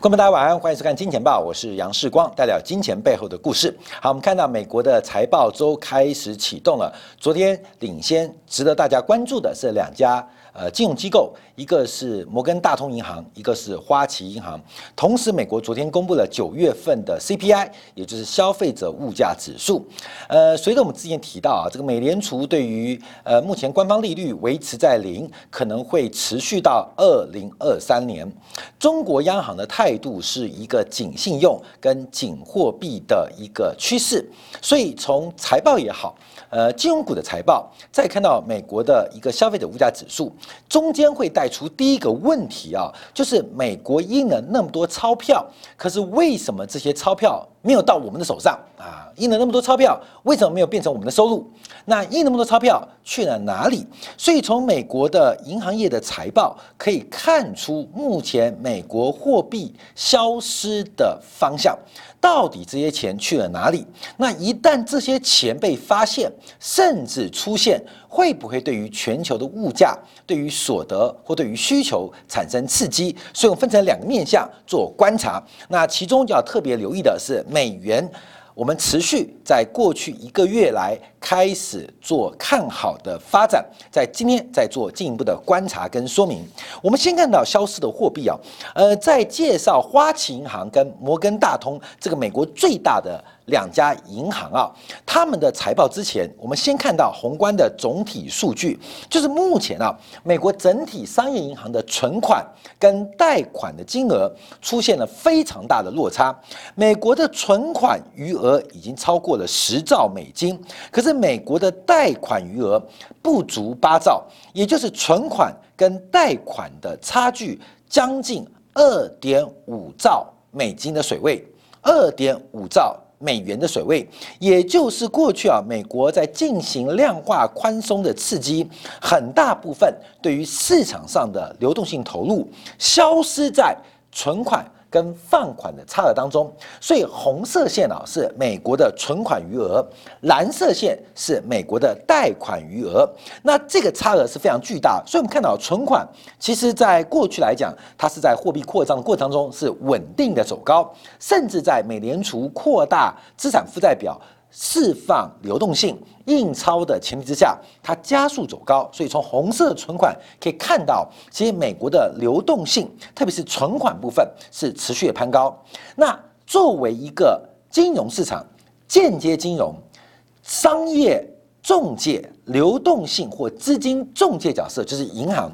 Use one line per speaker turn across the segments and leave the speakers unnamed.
观众大家晚安，欢迎收看《金钱报》，我是杨世光，带表金钱背后的故事。好，我们看到美国的财报周开始启动了，昨天领先，值得大家关注的是两家。呃，金融机构，一个是摩根大通银行，一个是花旗银行。同时，美国昨天公布了九月份的 CPI，也就是消费者物价指数。呃，随着我们之前提到啊，这个美联储对于呃目前官方利率维持在零，可能会持续到二零二三年。中国央行的态度是一个紧信用跟紧货币的一个趋势，所以从财报也好。呃，金融股的财报，再看到美国的一个消费者物价指数，中间会带出第一个问题啊，就是美国印了那么多钞票，可是为什么这些钞票没有到我们的手上啊？印了那么多钞票，为什么没有变成我们的收入？那印那么多钞票去了哪里？所以从美国的银行业的财报可以看出，目前美国货币消失的方向。到底这些钱去了哪里？那一旦这些钱被发现，甚至出现，会不会对于全球的物价、对于所得或对于需求产生刺激？所以我们分成两个面向做观察。那其中要特别留意的是美元。我们持续在过去一个月来开始做看好的发展，在今天再做进一步的观察跟说明。我们先看到消失的货币啊，呃，在介绍花旗银行跟摩根大通这个美国最大的。两家银行啊，他们的财报之前，我们先看到宏观的总体数据，就是目前啊，美国整体商业银行的存款跟贷款的金额出现了非常大的落差。美国的存款余额已经超过了十兆美金，可是美国的贷款余额不足八兆，也就是存款跟贷款的差距将近二点五兆美金的水位，二点五兆。美元的水位，也就是过去啊，美国在进行量化宽松的刺激，很大部分对于市场上的流动性投入消失在存款。跟放款的差额当中，所以红色线啊是美国的存款余额，蓝色线是美国的贷款余额。那这个差额是非常巨大，所以我们看到存款其实在过去来讲，它是在货币扩张的过程当中是稳定的走高，甚至在美联储扩大资产负债表。释放流动性印钞的前提之下，它加速走高，所以从红色存款可以看到，其实美国的流动性，特别是存款部分是持续的攀高。那作为一个金融市场间接金融商业中介流动性或资金中介角色，就是银行。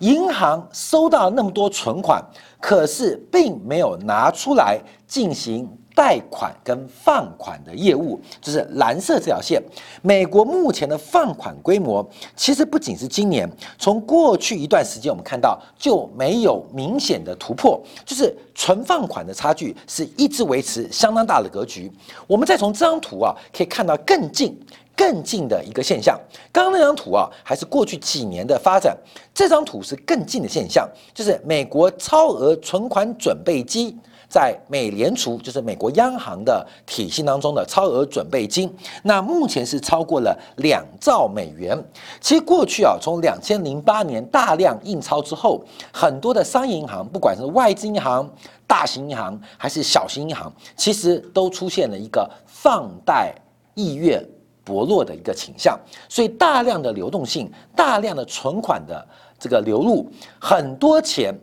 银行收到那么多存款，可是并没有拿出来进行。贷款跟放款的业务，就是蓝色这条线。美国目前的放款规模，其实不仅是今年，从过去一段时间我们看到就没有明显的突破，就是存放款的差距是一直维持相当大的格局。我们再从这张图啊，可以看到更近、更近的一个现象。刚刚那张图啊，还是过去几年的发展，这张图是更近的现象，就是美国超额存款准备金。在美联储，就是美国央行的体系当中的超额准备金，那目前是超过了两兆美元。其实过去啊，从两千零八年大量印钞之后，很多的商业银行，不管是外资银行、大型银行还是小型银行，其实都出现了一个放贷意愿薄弱的一个倾向，所以大量的流动性、大量的存款的这个流入，很多钱。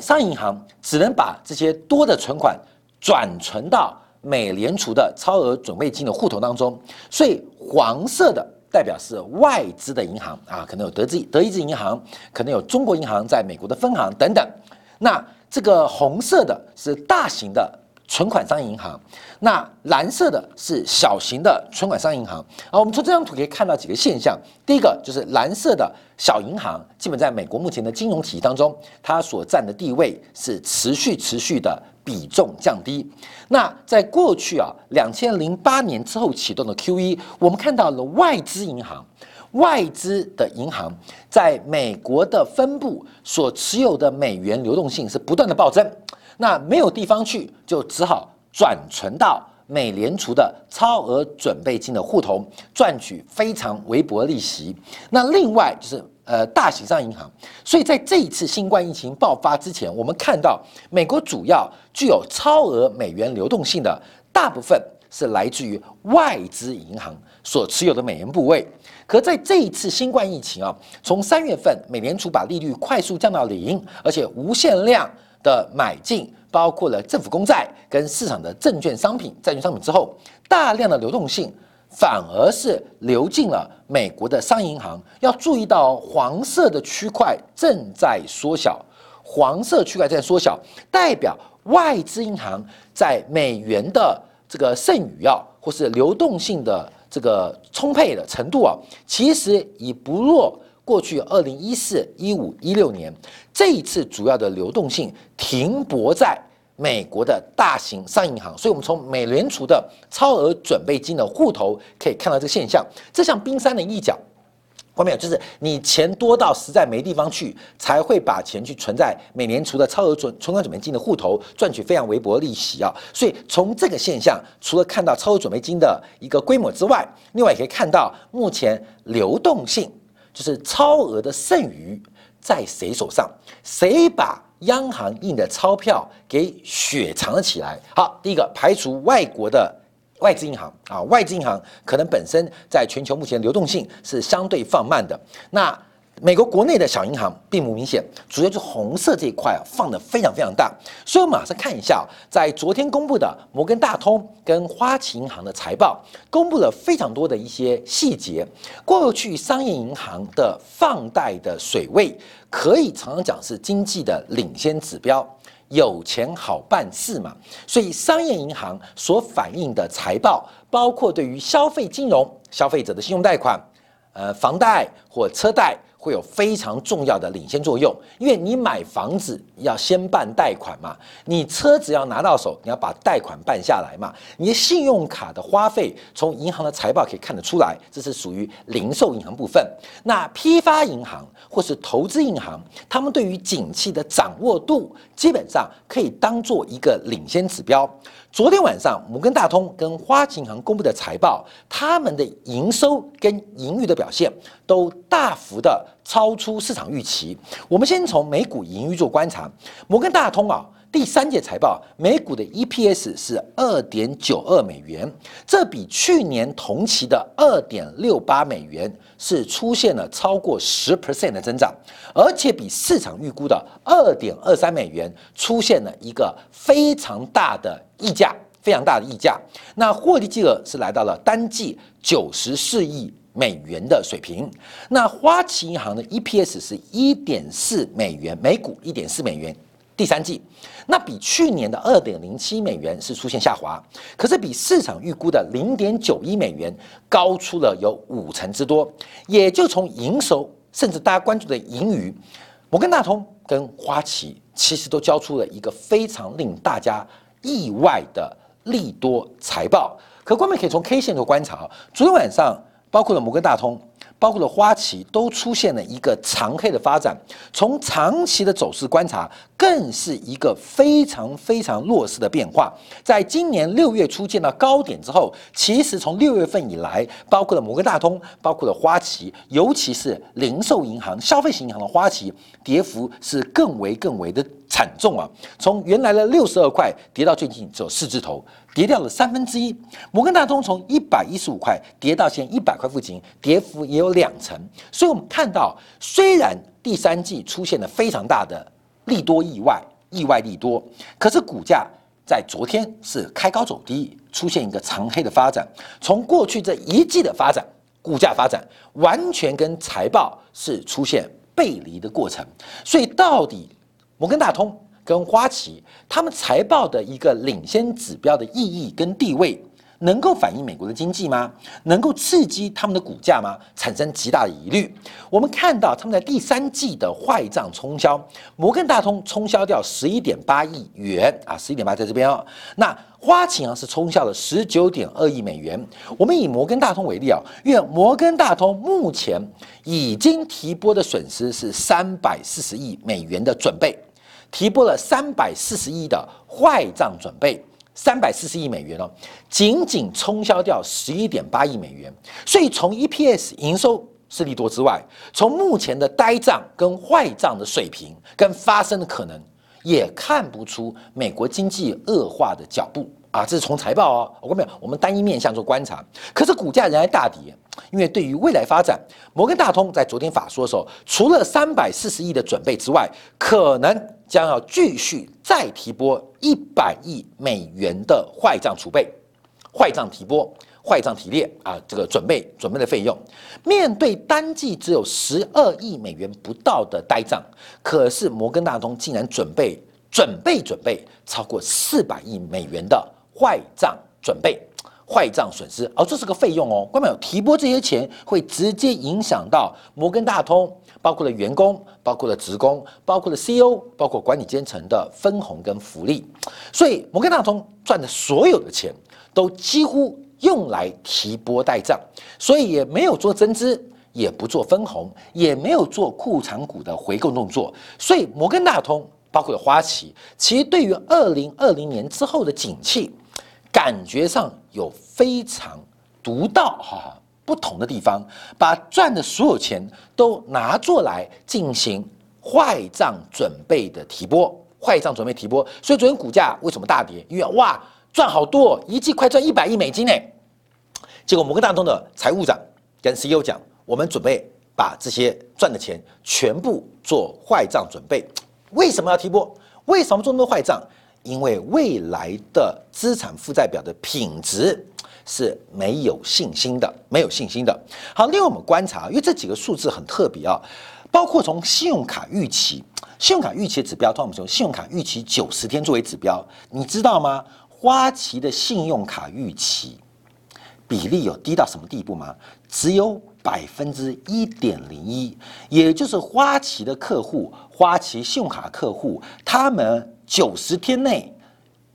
商业银行只能把这些多的存款转存到美联储的超额准备金的户头当中，所以黄色的代表是外资的银行啊，可能有德资、德意志银行，可能有中国银行在美国的分行等等。那这个红色的是大型的。存款商业银行，那蓝色的是小型的存款商业银行。啊，我们从这张图可以看到几个现象。第一个就是蓝色的小银行，基本在美国目前的金融体系当中，它所占的地位是持续持续的比重降低。那在过去啊，两千零八年之后启动的 QE，我们看到了外资银行，外资的银行在美国的分部所持有的美元流动性是不断的暴增。那没有地方去，就只好转存到美联储的超额准备金的户头赚取非常微薄利息。那另外就是呃大型商业银行，所以在这一次新冠疫情爆发之前，我们看到美国主要具有超额美元流动性的大部分是来自于外资银行所持有的美元部位。可在这一次新冠疫情啊，从三月份美联储把利率快速降到零，而且无限量的买进，包括了政府公债跟市场的证券商品、债券商品之后，大量的流动性反而是流进了美国的商业银行。要注意到黄色的区块正在缩小，黄色区块在缩小，代表外资银行在美元的这个剩余啊，或是流动性的。这个充沛的程度啊，其实已不弱过去二零一四、一五、一六年这一次主要的流动性停泊在美国的大型商业银行，所以我们从美联储的超额准备金的户头可以看到这个现象，这像冰山的一角。没有，就是你钱多到实在没地方去，才会把钱去存在美联储的超额准存款准备金的户头，赚取非常微薄的利息啊。所以从这个现象，除了看到超额准备金的一个规模之外，另外也可以看到目前流动性，就是超额的剩余在谁手上，谁把央行印的钞票给雪藏了起来。好，第一个排除外国的。外资银行啊，外资银行可能本身在全球目前流动性是相对放慢的。那美国国内的小银行并不明显，主要是红色这一块啊放的非常非常大。所以我们马上看一下，在昨天公布的摩根大通跟花旗银行的财报，公布了非常多的一些细节。过去商业银行的放贷的水位，可以常常讲是经济的领先指标。有钱好办事嘛，所以商业银行所反映的财报，包括对于消费金融、消费者的信用贷款、呃房贷或车贷。会有非常重要的领先作用，因为你买房子要先办贷款嘛，你车子要拿到手，你要把贷款办下来嘛，你的信用卡的花费从银行的财报可以看得出来，这是属于零售银行部分。那批发银行或是投资银行，他们对于景气的掌握度，基本上可以当做一个领先指标。昨天晚上，摩根大通跟花旗银行公布的财报，他们的营收跟盈余的表现都大幅的超出市场预期。我们先从美股盈余做观察，摩根大通啊。第三届财报，每股的 EPS 是二点九二美元，这比去年同期的二点六八美元是出现了超过十 percent 的增长，而且比市场预估的二点二三美元出现了一个非常大的溢价，非常大的溢价。那获利金额是来到了单季九十四亿美元的水平。那花旗银行的 EPS 是一点四美元，每股一点四美元。第三季，那比去年的二点零七美元是出现下滑，可是比市场预估的零点九一美元高出了有五成之多，也就从营收，甚至大家关注的盈余，摩根大通跟花旗其实都交出了一个非常令大家意外的利多财报。可观众可以从 K 线做观察，昨天晚上包括了摩根大通。包括了花旗都出现了一个长黑的发展，从长期的走势观察，更是一个非常非常弱势的变化。在今年六月初见到高点之后，其实从六月份以来，包括了摩根大通，包括了花旗，尤其是零售银行、消费型银行的花旗，跌幅是更为更为的。惨重啊！从原来的六十二块跌到最近只有四字头，跌掉了三分之一。摩根大通从一百一十五块跌到现一百块附近，跌幅也有两成。所以，我们看到，虽然第三季出现了非常大的利多意外，意外利多，可是股价在昨天是开高走低，出现一个长黑的发展。从过去这一季的发展，股价发展完全跟财报是出现背离的过程。所以，到底？摩根大通跟花旗，他们财报的一个领先指标的意义跟地位，能够反映美国的经济吗？能够刺激他们的股价吗？产生极大的疑虑。我们看到他们在第三季的坏账冲销，摩根大通冲销掉十一点八亿元啊，十一点八在这边哦。那花旗啊是冲销了十九点二亿美元。我们以摩根大通为例啊，因为摩根大通目前已经提拨的损失是三百四十亿美元的准备。提拨了三百四十亿的坏账准备，三百四十亿美元哦，仅仅冲销掉十一点八亿美元。所以从 EPS 营收是利多之外，从目前的呆账跟坏账的水平跟发生的可能，也看不出美国经济恶化的脚步啊。这是从财报哦，我跟你讲，我们单一面向做观察，可是股价仍然大跌。因为对于未来发展，摩根大通在昨天法说的时候，除了三百四十亿的准备之外，可能将要继续再提拨一百亿美元的坏账储备，坏账提拨，坏账提列啊，这个准备准备的费用，面对单季只有十二亿美元不到的呆账，可是摩根大通竟然准备准备准备超过四百亿美元的坏账准备。坏账损失，哦，这是个费用哦。关没有提拨这些钱，会直接影响到摩根大通，包括了员工，包括了职工，包括了 CEO，包括管理阶层的分红跟福利。所以摩根大通赚的所有的钱，都几乎用来提拨代账，所以也没有做增资，也不做分红，也没有做库藏股的回购动作。所以摩根大通，包括了花旗，其实对于二零二零年之后的景气。感觉上有非常独到哈不同的地方，把赚的所有钱都拿作来进行坏账准备的提拨，坏账准备提拨，所以昨天股价为什么大跌？因为哇赚好多，一季快赚一百亿美金呢。结果摩根大通的财务长跟 CEO 讲，我们准备把这些赚的钱全部做坏账准备。为什么要提拨？为什么做那么多坏账？因为未来的资产负债表的品质是没有信心的，没有信心的。好，另外我们观察，因为这几个数字很特别啊，包括从信用卡逾期，信用卡逾期的指标，通常我们说信用卡逾期九十天作为指标，你知道吗？花旗的信用卡逾期比例有低到什么地步吗？只有百分之一点零一，也就是花旗的客户，花旗信用卡客户，他们。九十天内，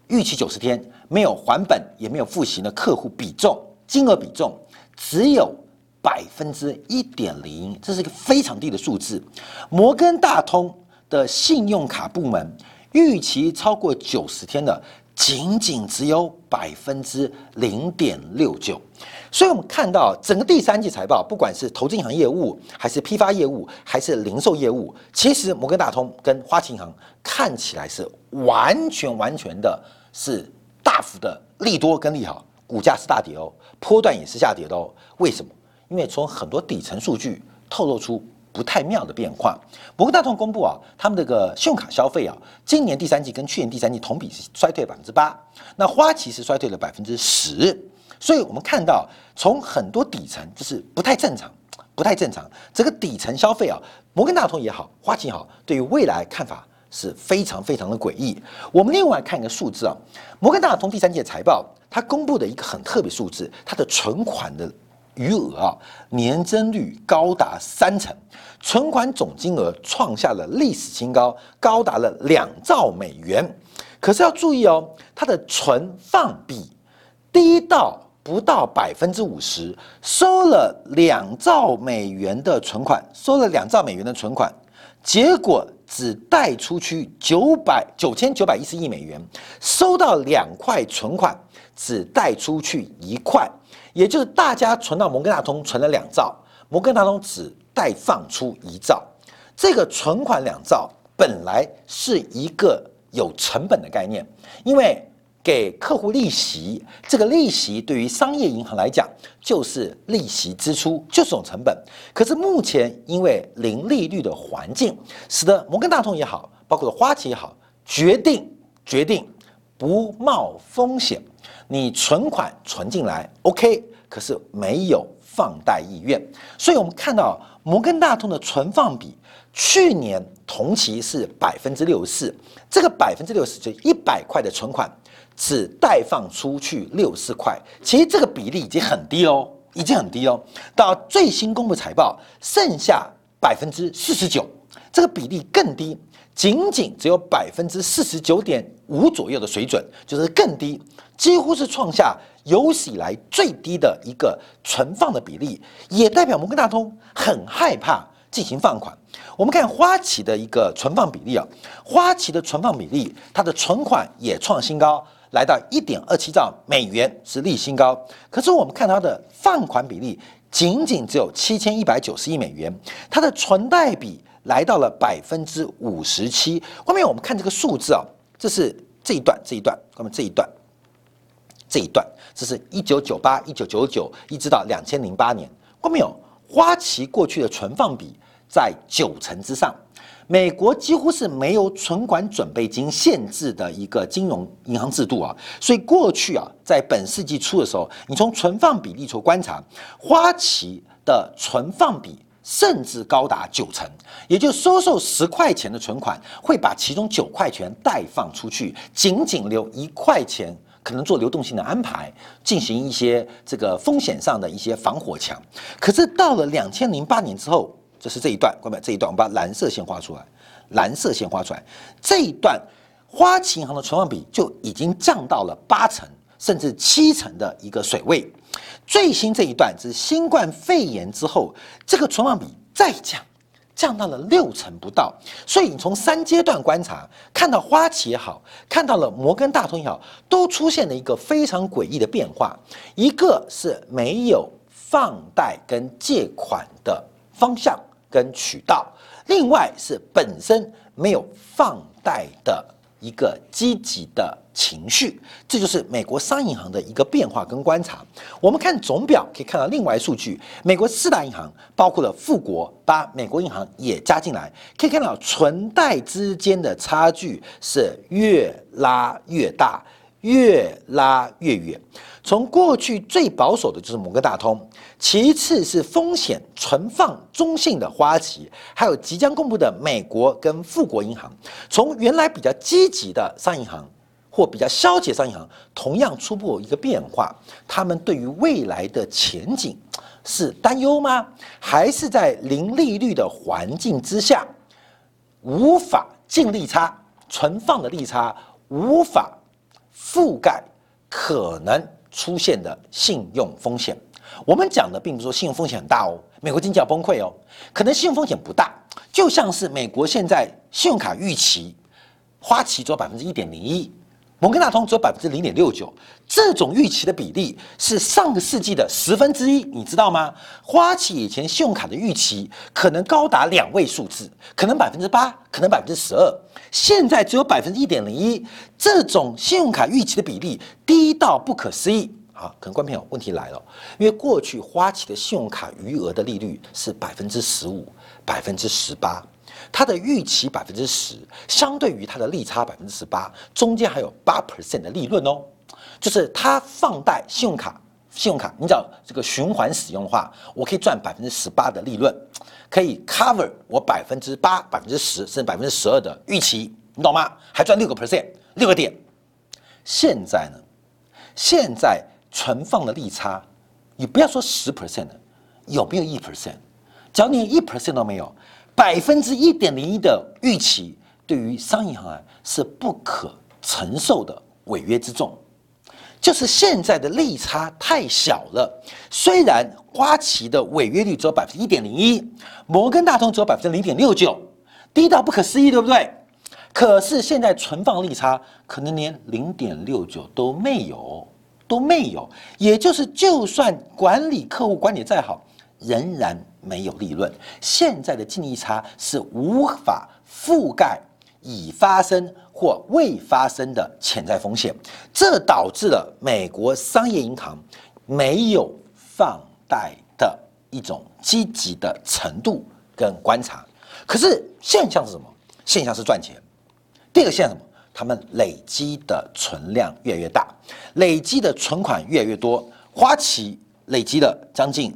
预期九十天没有还本也没有付息的客户比重金额比重只有百分之一点零，这是一个非常低的数字。摩根大通的信用卡部门预期超过九十天的，仅仅只有百分之零点六九。所以，我们看到整个第三季财报，不管是投资银行业务，还是批发业务，还是零售业务，其实摩根大通跟花旗银行看起来是完全完全的是大幅的利多跟利好，股价是大跌哦，波段也是下跌的哦。为什么？因为从很多底层数据透露出不太妙的变化。摩根大通公布啊，他们这个信用卡消费啊，今年第三季跟去年第三季同比是衰退百分之八，那花旗是衰退了百分之十。所以我们看到，从很多底层就是不太正常，不太正常。这个底层消费啊，摩根大通也好，花旗也好，对于未来看法是非常非常的诡异。我们另外看一个数字啊，摩根大通第三季的财报，它公布的一个很特别数字，它的存款的余额啊，年增率高达三成，存款总金额创下了历史新高，高达了两兆美元。可是要注意哦，它的存放比低到。不到百分之五十，收了两兆美元的存款，收了两兆美元的存款，结果只贷出去九百九千九百一十亿美元，收到两块存款，只贷出去一块，也就是大家存到摩根大通存了两兆，摩根大通只贷放出一兆，这个存款两兆本来是一个有成本的概念，因为。给客户利息，这个利息对于商业银行来讲就是利息支出，就是种成本。可是目前因为零利率的环境，使得摩根大通也好，包括花旗也好，决定决定不冒风险，你存款存进来 OK，可是没有放贷意愿。所以我们看到摩根大通的存放比，去年同期是百分之六十四，这个百分之六十就一百块的存款。只贷放出去六十块，其实这个比例已经很低哦，已经很低哦。到最新公布财报，剩下百分之四十九，这个比例更低，仅仅只有百分之四十九点五左右的水准，就是更低，几乎是创下有史以来最低的一个存放的比例，也代表摩根大通很害怕进行放款。我们看花旗的一个存放比例啊，花旗的存放比例，它的存款也创新高。来到一点二七兆美元，是历新高。可是我们看它的放款比例仅仅只有七千一百九十亿美元，它的存贷比来到了百分之五十七。后面我们看这个数字啊，这是这一段这一段，后面这一段这一段，这是一九九八、一九九九一直到两千零八年，后面有花旗过去的存放比在九成之上。美国几乎是没有存款准备金限制的一个金融银行制度啊，所以过去啊，在本世纪初的时候，你从存放比例处观察，花旗的存放比甚至高达九成，也就收受十块钱的存款，会把其中九块钱贷放出去，仅仅留一块钱，可能做流动性的安排，进行一些这个风险上的一些防火墙。可是到了两千零八年之后。这是这一段，各位，这一段我们把蓝色线画出来，蓝色线画出来，这一段花旗银行的存放比就已经降到了八成甚至七成的一个水位。最新这一段是新冠肺炎之后，这个存放比再降，降到了六成不到。所以你从三阶段观察，看到花旗也好，看到了摩根大通也好，都出现了一个非常诡异的变化，一个是没有放贷跟借款的方向。跟渠道，另外是本身没有放贷的一个积极的情绪，这就是美国商业银行的一个变化跟观察。我们看总表可以看到另外数据，美国四大银行包括了富国，把美国银行也加进来，可以看到存贷之间的差距是越拉越大，越拉越远。从过去最保守的就是摩根大通，其次是风险存放中性的花旗，还有即将公布的美国跟富国银行。从原来比较积极的商业银行或比较消极商业银行，同样初步一个变化。他们对于未来的前景是担忧吗？还是在零利率的环境之下，无法净利差、存放的利差无法覆盖可能？出现的信用风险，我们讲的并不是说信用风险很大哦，美国经济要崩溃哦，可能信用风险不大，就像是美国现在信用卡预期，花旗只有百分之一点零一。摩根大通只有百分之零点六九，这种预期的比例是上个世纪的十分之一，你知道吗？花旗以前信用卡的预期可能高达两位数字，可能百分之八，可能百分之十二，现在只有百分之一点零一，这种信用卡预期的比例低到不可思议。好，可能观众朋友问题来了，因为过去花旗的信用卡余额的利率是百分之十五、百分之十八。它的预期百分之十，相对于它的利差百分之十八，中间还有八 percent 的利润哦。就是它放贷信用卡，信用卡你只要这个循环使用的话，我可以赚百分之十八的利润，可以 cover 我百分之八、百分之十甚至百分之十二的预期，你懂吗？还赚六个 percent，六个点。现在呢？现在存放的利差，你不要说十 percent 了，有没有一 percent？只要你一 percent 都没有。百分之一点零一的预期，对于商业银行啊是不可承受的违约之重。就是现在的利差太小了。虽然花旗的违约率只有百分之一点零一，摩根大通只有百分之零点六九，低到不可思议，对不对？可是现在存放利差可能连零点六九都没有，都没有。也就是，就算管理客户管理再好。仍然没有利润，现在的净利差是无法覆盖已发生或未发生的潜在风险，这导致了美国商业银行没有放贷的一种积极的程度跟观察。可是现象是什么？现象是赚钱。第二个现象什么？他们累积的存量越来越大，累积的存款越来越多。花旗累积了将近。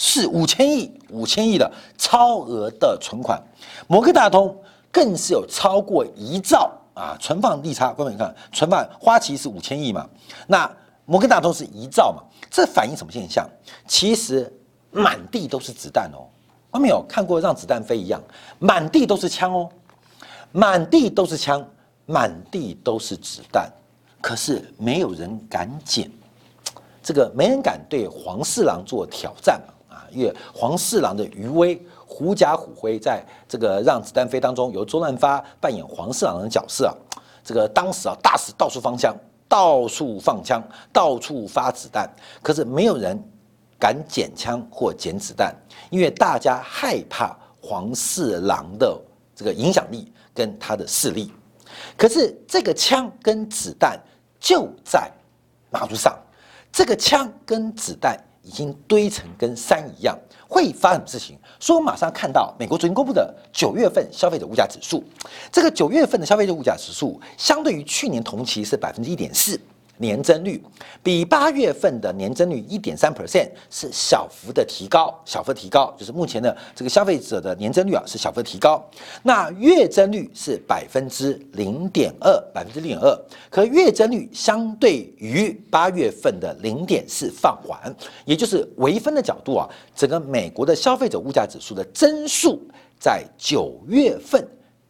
是五千亿，五千亿的超额的存款，摩根大通更是有超过一兆啊存放利差。各位你看，存放花旗是五千亿嘛，那摩根大通是一兆嘛，这反映什么现象？其实满地都是子弹哦，有没有看过让子弹飞一样，满地都是枪哦，满地都是枪，满地都是子弹，可是没有人敢捡，这个没人敢对黄四郎做挑战嘛。因为黄四郎的余威，狐假虎威，在这个让子弹飞当中，由周润发扮演黄四郎的角色啊，这个当时啊，大使到处放枪到处放枪，到处发子弹，可是没有人敢捡枪或捡子弹，因为大家害怕黄四郎的这个影响力跟他的势力。可是这个枪跟子弹就在马路上，这个枪跟子弹已经堆成跟山一样，会发生什么事情。所以我马上看到美国昨天公布的九月份消费者物价指数，这个九月份的消费者物价指数相对于去年同期是百分之一点四。年增率比八月份的年增率一点三 percent 是小幅的提高，小幅提高就是目前的这个消费者的年增率啊是小幅提高。那月增率是百分之零点二，百分之零点二，可月增率相对于八月份的零点四放缓，也就是微分的角度啊，整个美国的消费者物价指数的增速在九月份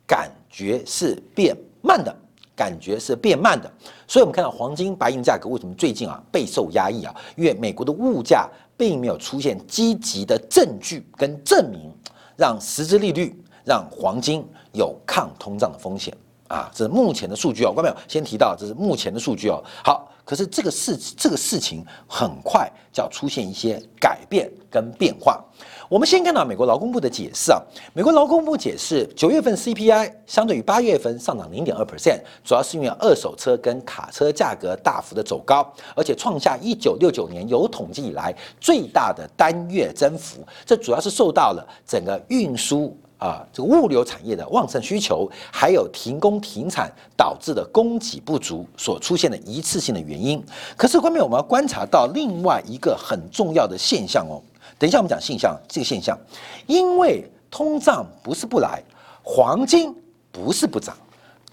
感觉是变慢的。感觉是变慢的，所以我们看到黄金、白银价格为什么最近啊备受压抑啊？因为美国的物价并没有出现积极的证据跟证明，让实质利率让黄金有抗通胀的风险啊。这是目前的数据哦，观众朋友先提到这是目前的数据哦。好，可是这个事这个事情很快就要出现一些改变跟变化。我们先看到美国劳工部的解释啊，美国劳工部解释，九月份 CPI 相对于八月份上涨零点二 percent，主要是因为二手车跟卡车价格大幅的走高，而且创下一九六九年有统计以来最大的单月增幅。这主要是受到了整个运输啊这个物流产业的旺盛需求，还有停工停产导致的供给不足所出现的一次性的原因。可是后面我们要观察到另外一个很重要的现象哦。等一下，我们讲现象，这个现象，因为通胀不是不来，黄金不是不涨，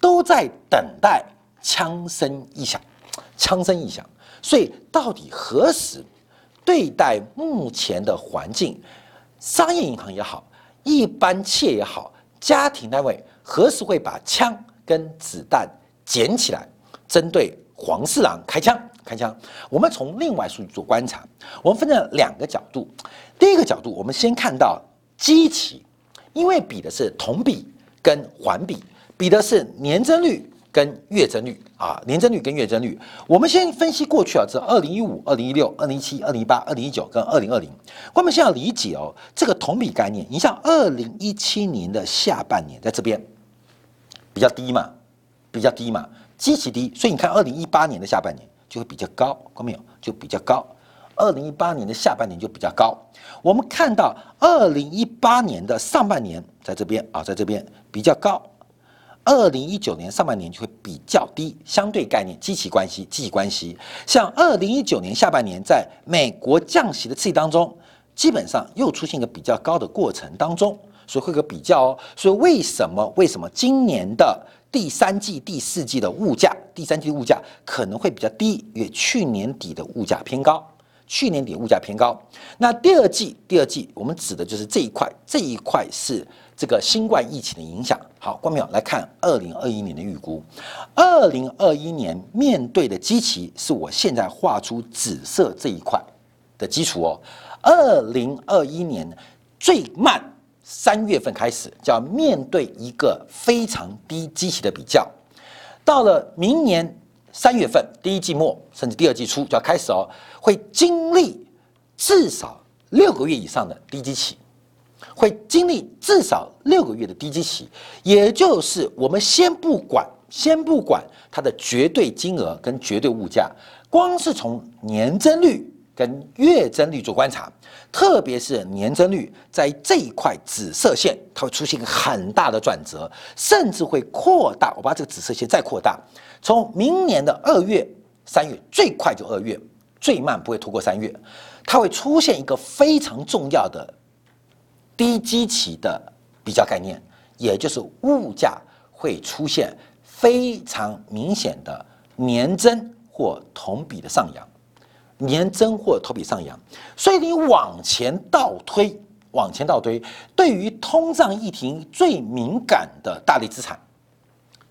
都在等待枪声一响，枪声一响，所以到底何时对待目前的环境，商业银行也好，一般企业也好，家庭单位何时会把枪跟子弹捡起来，针对黄四郎开枪？开枪，我们从另外数据做观察，我们分成两个角度。第一个角度，我们先看到基期，因为比的是同比跟环比，比的是年增率跟月增率啊，年增率跟月增率。我们先分析过去啊，这二零一五、二零一六、二零一七、二零一八、二零一九跟二零二零。我们先要理解哦，这个同比概念，你像二零一七年的下半年在这边比较低嘛，比较低嘛，基期低，所以你看二零一八年的下半年。就会比较高，看到没有？就比较高。二零一八年的下半年就比较高。我们看到二零一八年的上半年在这边啊，在这边比较高。二零一九年上半年就会比较低，相对概念，积极关系，积极关系。像二零一九年下半年，在美国降息的刺激当中，基本上又出现一个比较高的过程当中，所以会有个比较哦。所以为什么？为什么今年的？第三季、第四季的物价，第三季的物价可能会比较低，因为去年底的物价偏高。去年底物价偏高，那第二季，第二季我们指的就是这一块，这一块是这个新冠疫情的影响。好，关淼来看二零二一年的预估。二零二一年面对的基期是我现在画出紫色这一块的基础哦。二零二一年最慢。三月份开始就要面对一个非常低基期的比较，到了明年三月份第一季末甚至第二季初就要开始哦，会经历至少六个月以上的低基期，会经历至少六个月的低基期，也就是我们先不管，先不管它的绝对金额跟绝对物价，光是从年增率。跟月增率做观察，特别是年增率在这一块紫色线，它会出现一个很大的转折，甚至会扩大。我把这个紫色线再扩大，从明年的二月、三月，最快就二月，最慢不会拖过三月，它会出现一个非常重要的低基期的比较概念，也就是物价会出现非常明显的年增或同比的上扬。年增或同比上扬，所以你往前倒推，往前倒推，对于通胀议题最敏感的大类资产，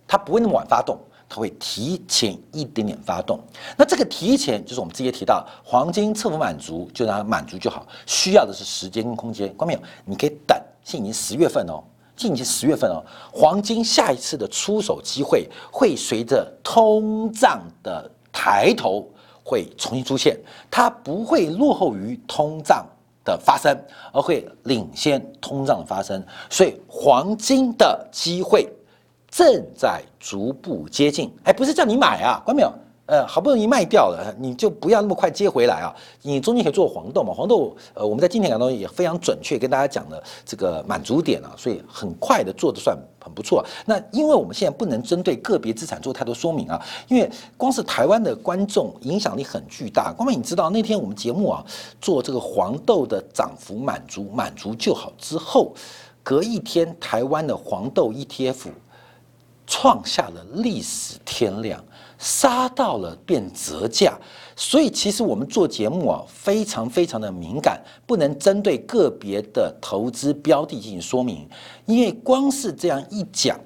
它不会那么晚发动，它会提前一点点发动。那这个提前就是我们之前提到，黄金测不满足就让它满足就好，需要的是时间跟空间。关没有？你可以等，现在已经十月份哦，现在已经十月份哦，黄金下一次的出手机会会随着通胀的。抬头会重新出现，它不会落后于通胀的发生，而会领先通胀的发生。所以黄金的机会正在逐步接近。哎，不是叫你买啊，关没有？呃，好不容易卖掉了，你就不要那么快接回来啊！你中间可以做黄豆嘛？黄豆，呃，我们在今天讲中也非常准确跟大家讲了这个满足点啊，所以很快的做的算很不错。那因为我们现在不能针对个别资产做太多说明啊，因为光是台湾的观众影响力很巨大。光妹，你知道那天我们节目啊做这个黄豆的涨幅满足满足就好之后，隔一天台湾的黄豆 ETF 创下了历史天量。杀到了变折价，所以其实我们做节目啊，非常非常的敏感，不能针对个别的投资标的进行说明，因为光是这样一讲，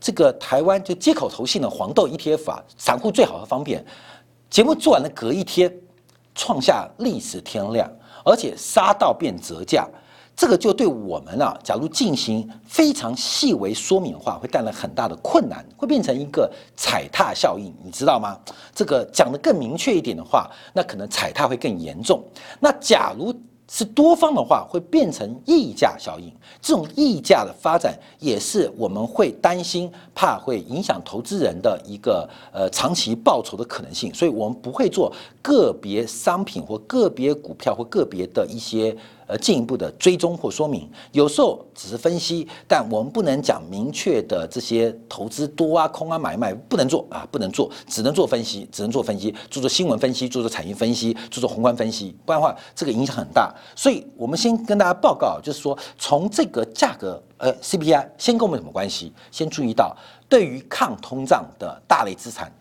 这个台湾就接口投信的黄豆 ETF 啊，散户最好和方便。节目做完了，隔一天创下历史天量，而且杀到变折价。这个就对我们啊，假如进行非常细微说明的话，会带来很大的困难，会变成一个踩踏效应，你知道吗？这个讲的更明确一点的话，那可能踩踏会更严重。那假如是多方的话，会变成溢价效应，这种溢价的发展也是我们会担心，怕会影响投资人的一个呃长期报酬的可能性，所以我们不会做个别商品或个别股票或个别的一些。呃，进一步的追踪或说明，有时候只是分析，但我们不能讲明确的这些投资多啊、空啊、买卖不能做啊，不能做，只能做分析，只能做分析，做做新闻分析，做做产业分析，做做宏观分析，不然的话，这个影响很大。所以我们先跟大家报告，就是说从这个价格，呃，CPI 先跟我们有什么关系？先注意到，对于抗通胀的大类资产。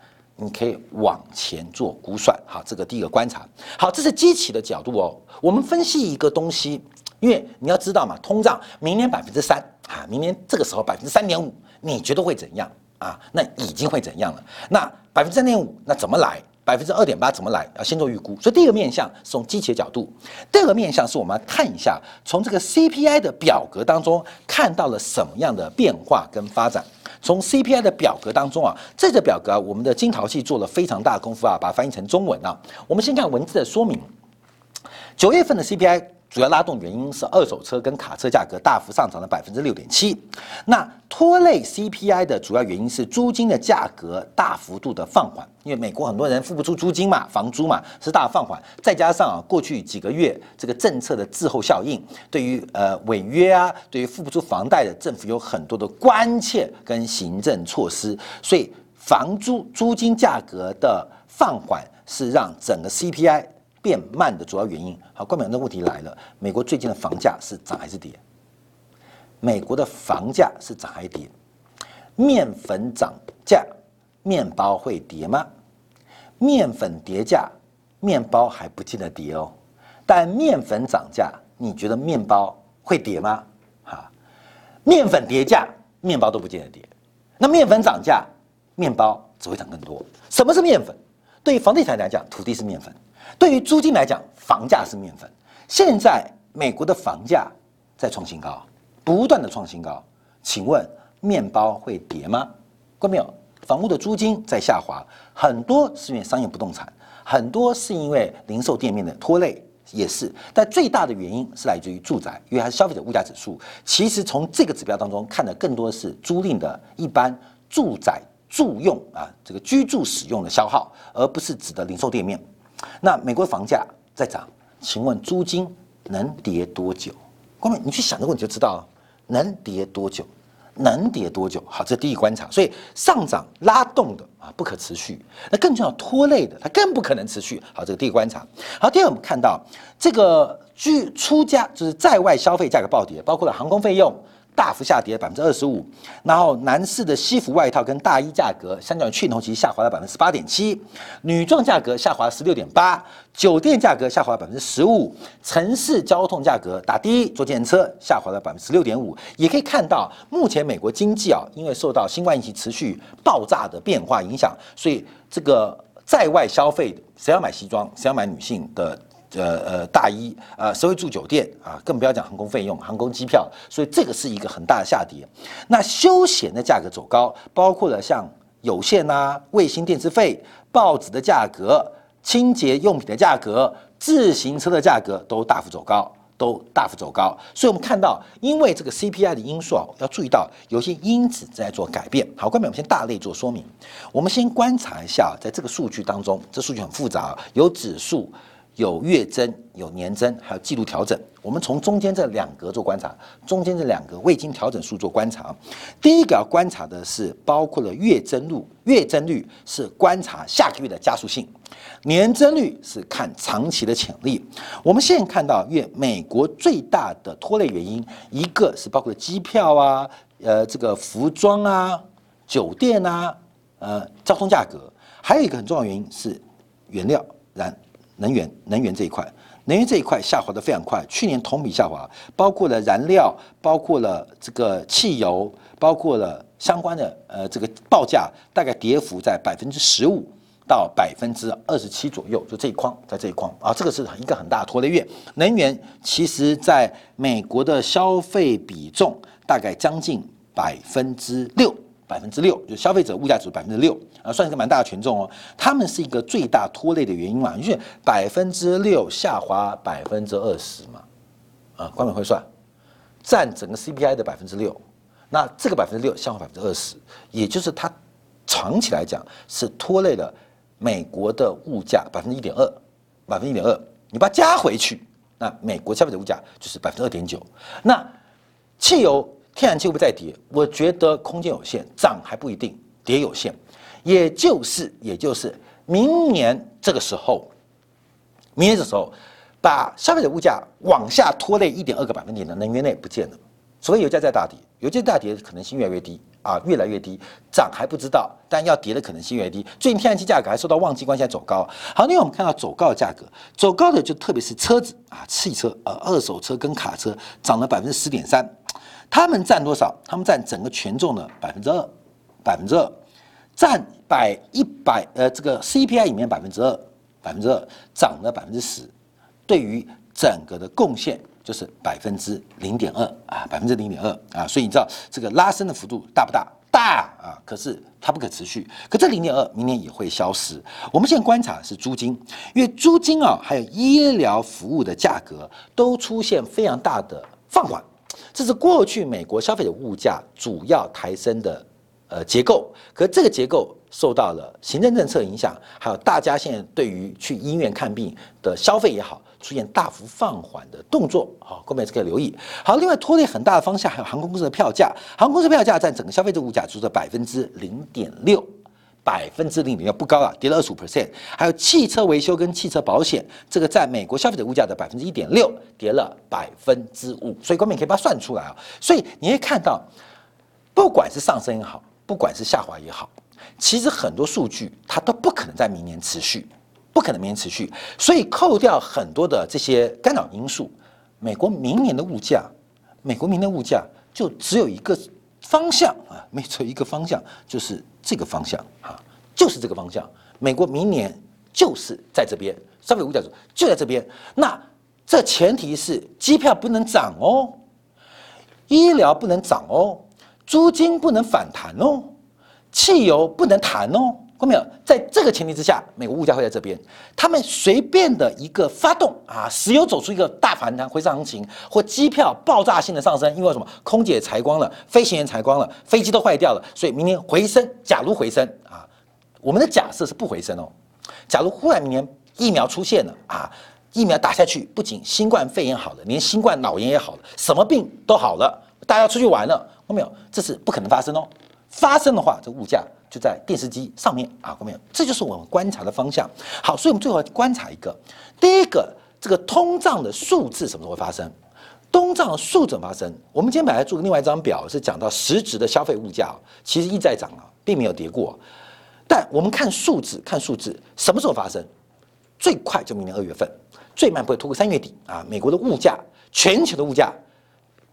你可以往前做估算，好，这个第一个观察，好，这是机器的角度哦。我们分析一个东西，因为你要知道嘛，通胀明年百分之三啊，明年这个时候百分之三点五，你觉得会怎样啊？那已经会怎样了？那百分之三点五，那怎么来？百分之二点八怎么来？要先做预估。所以第一个面向是从机器的角度，第二个面向是我们要看一下从这个 CPI 的表格当中看到了什么样的变化跟发展。从 CPI 的表格当中啊，这个表格啊，我们的金淘系做了非常大的功夫啊，把它翻译成中文啊。我们先看文字的说明。九月份的 CPI 主要拉动原因是二手车跟卡车价格大幅上涨了百分之六点七。那拖累 CPI 的主要原因是租金的价格大幅度的放缓。因为美国很多人付不出租金嘛，房租嘛是大放缓，再加上啊过去几个月这个政策的滞后效应，对于呃违约啊，对于付不出房贷的政府有很多的关切跟行政措施，所以房租租金价格的放缓是让整个 CPI 变慢的主要原因。好，关键的问题来了，美国最近的房价是涨还是跌？美国的房价是涨还是跌？面粉涨价。面包会跌吗？面粉跌价，面包还不见得跌哦。但面粉涨价，你觉得面包会跌吗？哈，面粉跌价，面包都不见得跌。那面粉涨价，面包只会涨更多。什么是面粉？对于房地产来讲，土地是面粉；对于租金来讲，房价是面粉。现在美国的房价在创新高，不断的创新高。请问面包会跌吗？关没有？房屋的租金在下滑，很多是因为商业不动产，很多是因为零售店面的拖累，也是。但最大的原因是来自于住宅，因为它是消费者物价指数。其实从这个指标当中看的更多是租赁的一般住宅住用啊，这个居住使用的消耗，而不是指的零售店面。那美国房价在涨，请问租金能跌多久？光明，你去想这个问题就知道了，能跌多久？能跌多久？好，这是第一观察。所以上涨拉动的啊不可持续，那更重要拖累的，它更不可能持续。好，这个第一观察。好，第二我们看到这个居出价就是在外消费价格暴跌，包括了航空费用。大幅下跌百分之二十五，然后男士的西服外套跟大衣价格相较于去年同期下滑了百分之十八点七，女装价格下滑十六点八，酒店价格下滑百分之十五，城市交通价格打的坐电车下滑了百分之十六点五。也可以看到，目前美国经济啊，因为受到新冠疫情持续爆炸的变化影响，所以这个在外消费，谁要买西装，谁要买女性的。呃呃，大衣啊，谁会住酒店啊？更不要讲航空费用、航空机票，所以这个是一个很大的下跌。那休闲的价格走高，包括了像有线啊、卫星电视费、报纸的价格、清洁用品的价格、自行车的价格都大幅走高。都大幅走高，所以我们看到，因为这个 CPI 的因素啊，要注意到有些因子在做改变。好，关面我们先大类做说明。我们先观察一下，在这个数据当中，这数据很复杂，有指数。有月增、有年增，还有季度调整。我们从中间这两格做观察，中间这两个未经调整数做观察。第一个要观察的是包括了月增率，月增率是观察下个月的加速性，年增率是看长期的潜力。我们现在看到，月美国最大的拖累原因，一个是包括机票啊，呃，这个服装啊、酒店啊，呃，交通价格，还有一个很重要原因是原料燃。能源能源这一块，能源这一块下滑的非常快，去年同比下滑，包括了燃料，包括了这个汽油，包括了相关的呃这个报价，大概跌幅在百分之十五到百分之二十七左右，就这一框，在这一框啊，这个是一个很大的拖累月。能源其实在美国的消费比重大概将近百分之六。百分之六，就消费者物价指数百分之六啊，算是个蛮大的权重哦。他们是一个最大拖累的原因嘛，因为百分之六下滑百分之二十嘛，啊，官本会算，占整个 CPI 的百分之六，那这个百分之六下滑百分之二十，也就是它长期来讲是拖累了美国的物价百分之一点二，百分之一点二，你把它加回去，那美国消费者物价就是百分之二点九，那汽油。天然气会不会再跌？我觉得空间有限，涨还不一定，跌有限。也就是，也就是明年这个时候，明年这时候，把消费者物价往下拖累一点二个百分点的能源类不见了。所以油价在大跌，油价大跌的可能性越来越低啊，越来越低。涨还不知道，但要跌的可能性越低。最近天然气价格还受到旺季关系走高。好，另外我们看到走高的价格，走高的就特别是车子啊，汽车呃，二手车跟卡车涨了百分之十点三。他们占多少？他们占整个权重的百分之二，百分之二，占百一百呃这个 CPI 里面百分之二，百分之二涨了百分之十，对于整个的贡献就是百分之零点二啊，百分之零点二啊，所以你知道这个拉升的幅度大不大？大啊！可是它不可持续，可这零点二明年也会消失。我们现在观察是租金，因为租金啊还有医疗服务的价格都出现非常大的放缓。这是过去美国消费者物价主要抬升的呃结构，可这个结构受到了行政政策影响，还有大家现在对于去医院看病的消费也好，出现大幅放缓的动作，好，各位可以留意。好，另外拖累很大的方向还有航空公司的票价，航空公司票价占整个消费者物价只的百分之零点六。百分之零点六不高啊，跌了二十五 percent。还有汽车维修跟汽车保险，这个在美国消费者物价的百分之一点六，跌了百分之五。所以，观众可以把它算出来啊。所以你会看到，不管是上升也好，不管是下滑也好，其实很多数据它都不可能在明年持续，不可能明年持续。所以，扣掉很多的这些干扰因素，美国明年的物价，美国明年的物价就只有一个方向啊，没错，一个方向就是。这个方向啊，就是这个方向。美国明年就是在这边，消费物价就在这边。那这前提是机票不能涨哦，医疗不能涨哦，租金不能反弹哦，汽油不能弹哦。看没有？在这个前提之下，美国物价会在这边。他们随便的一个发动啊，石油走出一个大反弹回升行情，或机票爆炸性的上升，因为什么？空姐裁光了，飞行员裁光了，飞机都坏掉了，所以明年回升。假如回升啊，我们的假设是不回升哦。假如忽然明年疫苗出现了啊，疫苗打下去，不仅新冠肺炎好了，连新冠脑炎也好了，什么病都好了，大家要出去玩了，看没有？这是不可能发生哦。发生的话，这物价。就在电视机上面啊，看到没有？这就是我们观察的方向。好，所以我们最后观察一个，第一个，这个通胀的数字什么时候会发生？通胀的数怎么发生？我们今天本来做另外一张表，是讲到实质的消费物价，其实一再涨啊，并没有跌过。但我们看数字，看数字什么时候发生？最快就明年二月份，最慢不会拖过三月底啊。美国的物价，全球的物价，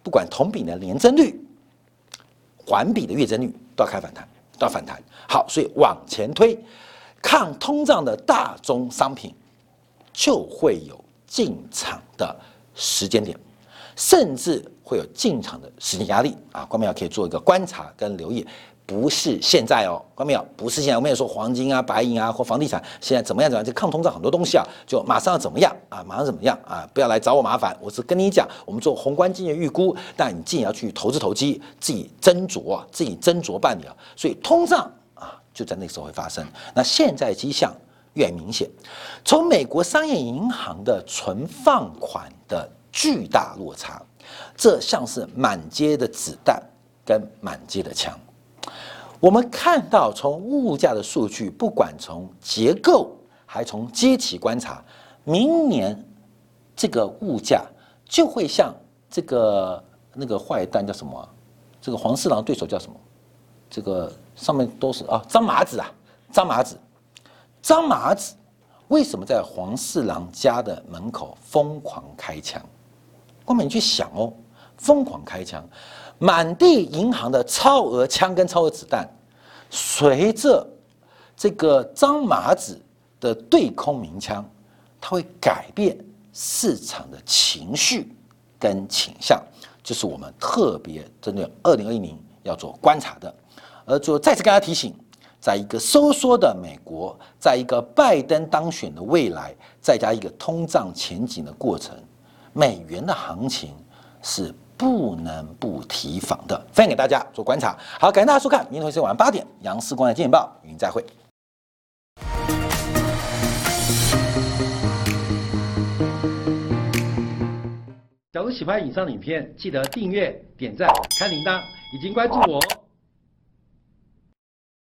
不管同比的年增率、环比的月增率，都要开反弹。到反弹，好，所以往前推，抗通胀的大宗商品就会有进场的时间点，甚至会有进场的时间压力啊。关明要可以做一个观察跟留意，不是现在哦，看到没有？不是现在，我们也说黄金啊、白银啊或房地产现在怎么样怎么样？这抗通胀很多东西啊，就马上要怎么样啊？马上怎么样啊？不要来找我麻烦，我是跟你讲，我们做宏观经济预估，但你自己要去投资投机，自己斟酌，自己斟酌办理啊。所以通胀啊，就在那时候会发生。那现在迹象越明显，从美国商业银行的存放款的巨大落差，这像是满街的子弹跟满街的枪。我们看到，从物价的数据，不管从结构还从阶级观察，明年这个物价就会像这个那个坏蛋叫什么？这个黄四郎对手叫什么？这个上面都是啊，张麻子啊，张麻子，张麻子为什么在黄四郎家的门口疯狂开枪？光美，你去想哦，疯狂开枪。满地银行的超额枪跟超额子弹，随着这个张麻子的对空鸣枪，它会改变市场的情绪跟倾向，这是我们特别针对二零二一年要做观察的。而就再次跟大家提醒，在一个收缩的美国，在一个拜登当选的未来，再加一个通胀前景的过程，美元的行情是。不能不提防的，分享给大家做观察。好，感谢大家收看，明天晚上八点，杨世光的《见报》与您再会。假如喜欢以上影片，记得订阅、点赞、开铃铛，已经关注我哦。